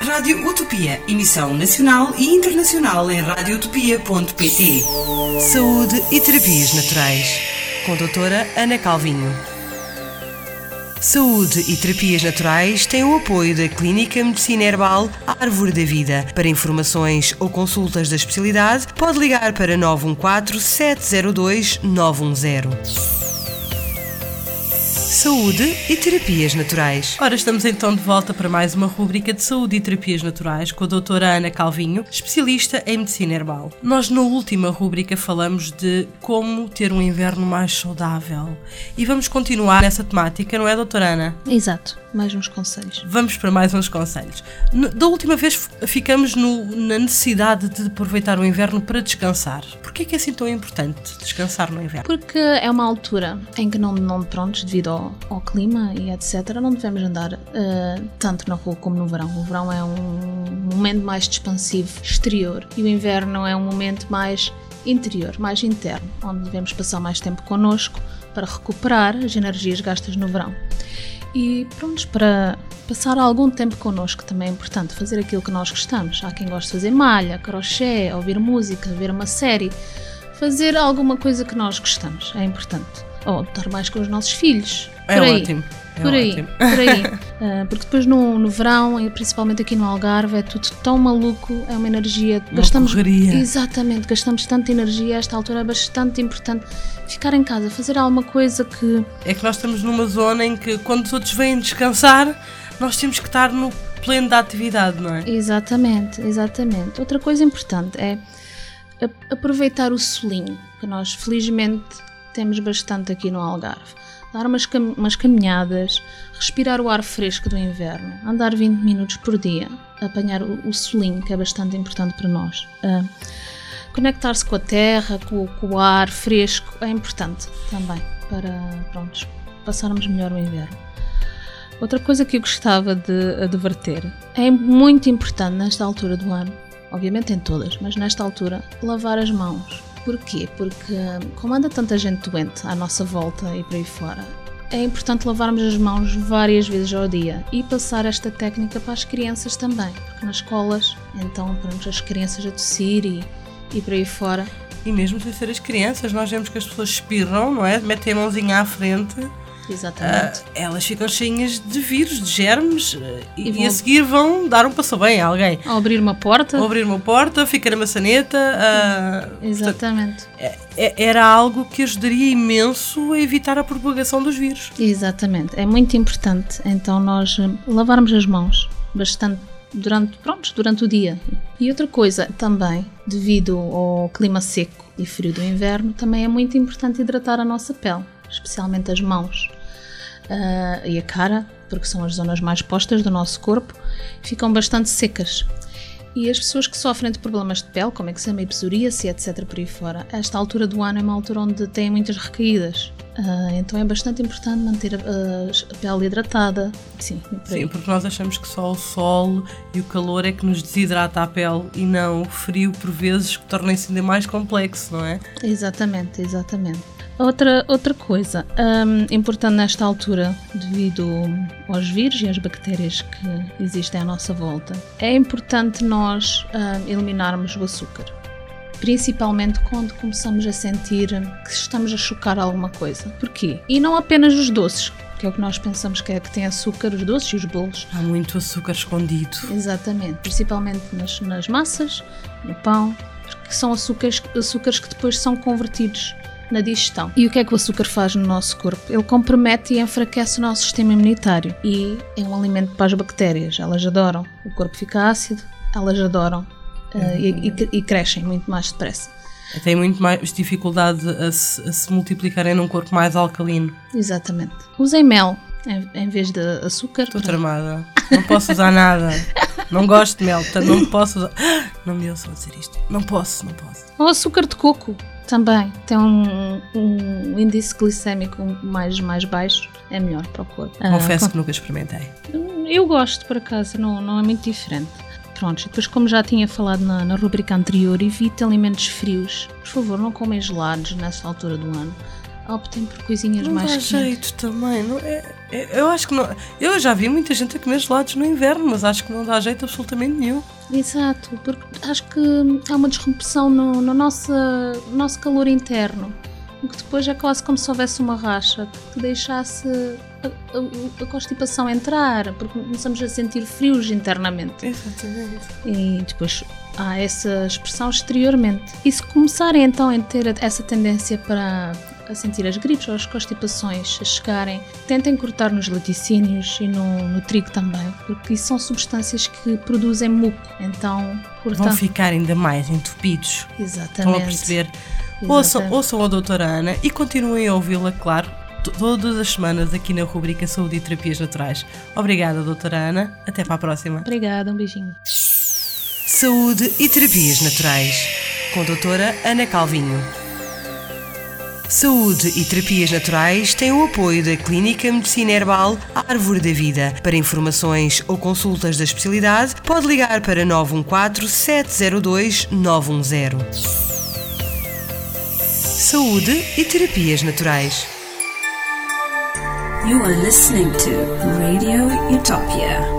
Rádio Utopia, emissão nacional e internacional em radioutopia.pt. Saúde e terapias naturais. Com a doutora Ana Calvinho. Saúde e terapias naturais têm o apoio da Clínica Medicina Herbal Árvore da Vida. Para informações ou consultas da especialidade, pode ligar para 914 702 910. Saúde e terapias naturais. Ora, estamos então de volta para mais uma rubrica de saúde e terapias naturais com a doutora Ana Calvinho, especialista em medicina herbal. Nós na última rubrica falamos de como ter um inverno mais saudável. E vamos continuar nessa temática, não é, doutora Ana? Exato mais uns conselhos. Vamos para mais uns conselhos. Da última vez ficamos no, na necessidade de aproveitar o inverno para descansar. Porquê é que é assim tão importante descansar no inverno? Porque é uma altura em que não, não prontos, devido ao, ao clima e etc, não devemos andar uh, tanto na rua como no verão. O verão é um momento mais expansivo exterior e o inverno é um momento mais interior, mais interno, onde devemos passar mais tempo connosco para recuperar as energias gastas no verão. E pronto, para passar algum tempo connosco também é importante fazer aquilo que nós gostamos. Há quem goste de fazer malha, crochê, ouvir música, ver uma série. Fazer alguma coisa que nós gostamos é importante. Ou estar mais com os nossos filhos. É por aí. ótimo. É por aí, ótimo. por aí. Uh, porque depois no, no verão, e principalmente aqui no Algarve, é tudo tão maluco, é uma energia. Uma gastamos correria. Exatamente, gastamos tanta energia, a esta altura é bastante importante ficar em casa, fazer alguma coisa que. É que nós estamos numa zona em que quando os outros vêm descansar, nós temos que estar no pleno da atividade, não é? Exatamente, exatamente. Outra coisa importante é aproveitar o solinho, que nós felizmente temos bastante aqui no Algarve. Dar umas, cam- umas caminhadas, respirar o ar fresco do inverno, andar 20 minutos por dia, apanhar o, o solinho, que é bastante importante para nós. Ah, Conectar-se com a terra, com, com o ar fresco, é importante também para passarmos melhor o inverno. Outra coisa que eu gostava de adverter é muito importante nesta altura do ano, obviamente em todas, mas nesta altura, lavar as mãos. Porquê? Porque como anda tanta gente doente à nossa volta e por aí fora, é importante lavarmos as mãos várias vezes ao dia e passar esta técnica para as crianças também, porque nas escolas, então, pronto, as crianças a tossir e, e por aí fora, E mesmo sem ser as crianças, nós vemos que as pessoas espirram, não é? Metem a mãozinha à frente, exatamente. ah, elas ficam cheinhas de vírus, de germes, ah, e, E vão- e a seguir vão dar um passo bem a alguém. Ao abrir uma porta, Vão abrir uma porta, ficar na maçaneta. portanto, exatamente. é- é- era algo que ajudaria imenso a evitar a propagação dos vírus. Exatamente, é muito importante então nós lavarmos as mãos bastante durante, pronto, durante o dia. E outra coisa também, devido ao clima seco e frio do inverno, também é muito importante hidratar a nossa pele, especialmente as mãos ah, e a cara, porque são as zonas mais postas do nosso corpo, ficam bastante secas. E as pessoas que sofrem de problemas de pele, como eczema e psoríase, etc. por aí fora, esta altura do ano é uma altura onde têm muitas recaídas. Ah, então é bastante importante manter a, a- pele hidratada. Sim. Sim, porque nós achamos que só o sol e o calor é que nos desidrata a pele e não o frio, por vezes, que torna isso ainda mais complexo, não é? Exatamente, exatamente. Outra, outra coisa hum, importante nesta altura, devido aos vírus e às bactérias que existem à nossa volta, é importante nós hum, eliminarmos o açúcar. Principalmente quando começamos a sentir que estamos a chocar alguma coisa. Porquê? E não apenas os doces, que é o que nós pensamos que é que tem açúcar, os doces e os bolos. Há muito açúcar escondido. Exatamente, principalmente nas, nas massas, no pão, porque são açúcares, açúcares que depois são convertidos na digestão. E o que é que o açúcar faz no nosso corpo? Ele compromete e enfraquece o nosso sistema imunitário e é um alimento para as bactérias. Elas adoram. O corpo fica ácido, elas adoram eh, e, e- e crescem muito mais depressa. Tem muito mais dificuldade a se, a se multiplicarem num corpo mais alcalino. Exatamente. Usem mel em, em vez de açúcar. Estou para- tramada. Não posso usar nada. Não gosto de mel, portanto não posso usar. Não me ouçam dizer isto. Não posso, não posso. Ou açúcar de coco também tem um, um índice glicémico mais, mais baixo, é melhor para o corpo. Ah, Confesso que nunca experimentei. Eu gosto, por acaso, não, não é muito diferente. Pronto, depois, como já tinha falado na, na rubrica anterior, evite alimentos frios. Por favor, não comem gelados nessa altura do ano. Optem por coisinhas não mais dá quentes. jeito também. Não é, é- eu acho que não. Eu já vi muita gente a comer gelados no inverno, mas acho que não dá jeito absolutamente nenhum. Exato, porque acho que há uma disrupção no, no nosso, no nosso calor interno, que depois é quase como se houvesse uma racha que deixasse a, a- a constipação entrar, porque começamos a sentir frios internamente. Exatamente. E depois há essa expressão exteriormente. E se começarem então a ter essa tendência para a sentir as gripes ou as constipações a chegarem, tentem cortar nos laticínios e no, no trigo também, porque isso são substâncias que produzem muco. Então, Vão cortar. ficar ainda mais entupidos. Exatamente. Estão a perceber? Ouçam, Exatamente. ouçam a doutora Ana e continuem a ouvi-la, claro, todas as semanas aqui na rubrica Saúde e Terapias Naturais. Obrigada, doutora Ana. Até para a próxima. Obrigada, um beijinho. Saúde e Terapias Naturais, com a doutora Ana Calvinho. Saúde e Terapias Naturais têm o apoio da Clínica Medicina Herbal Árvore da Vida. Para informações ou consultas da especialidade, pode ligar para 914 702 910. Saúde e Terapias Naturais. You are listening to Radio Utopia.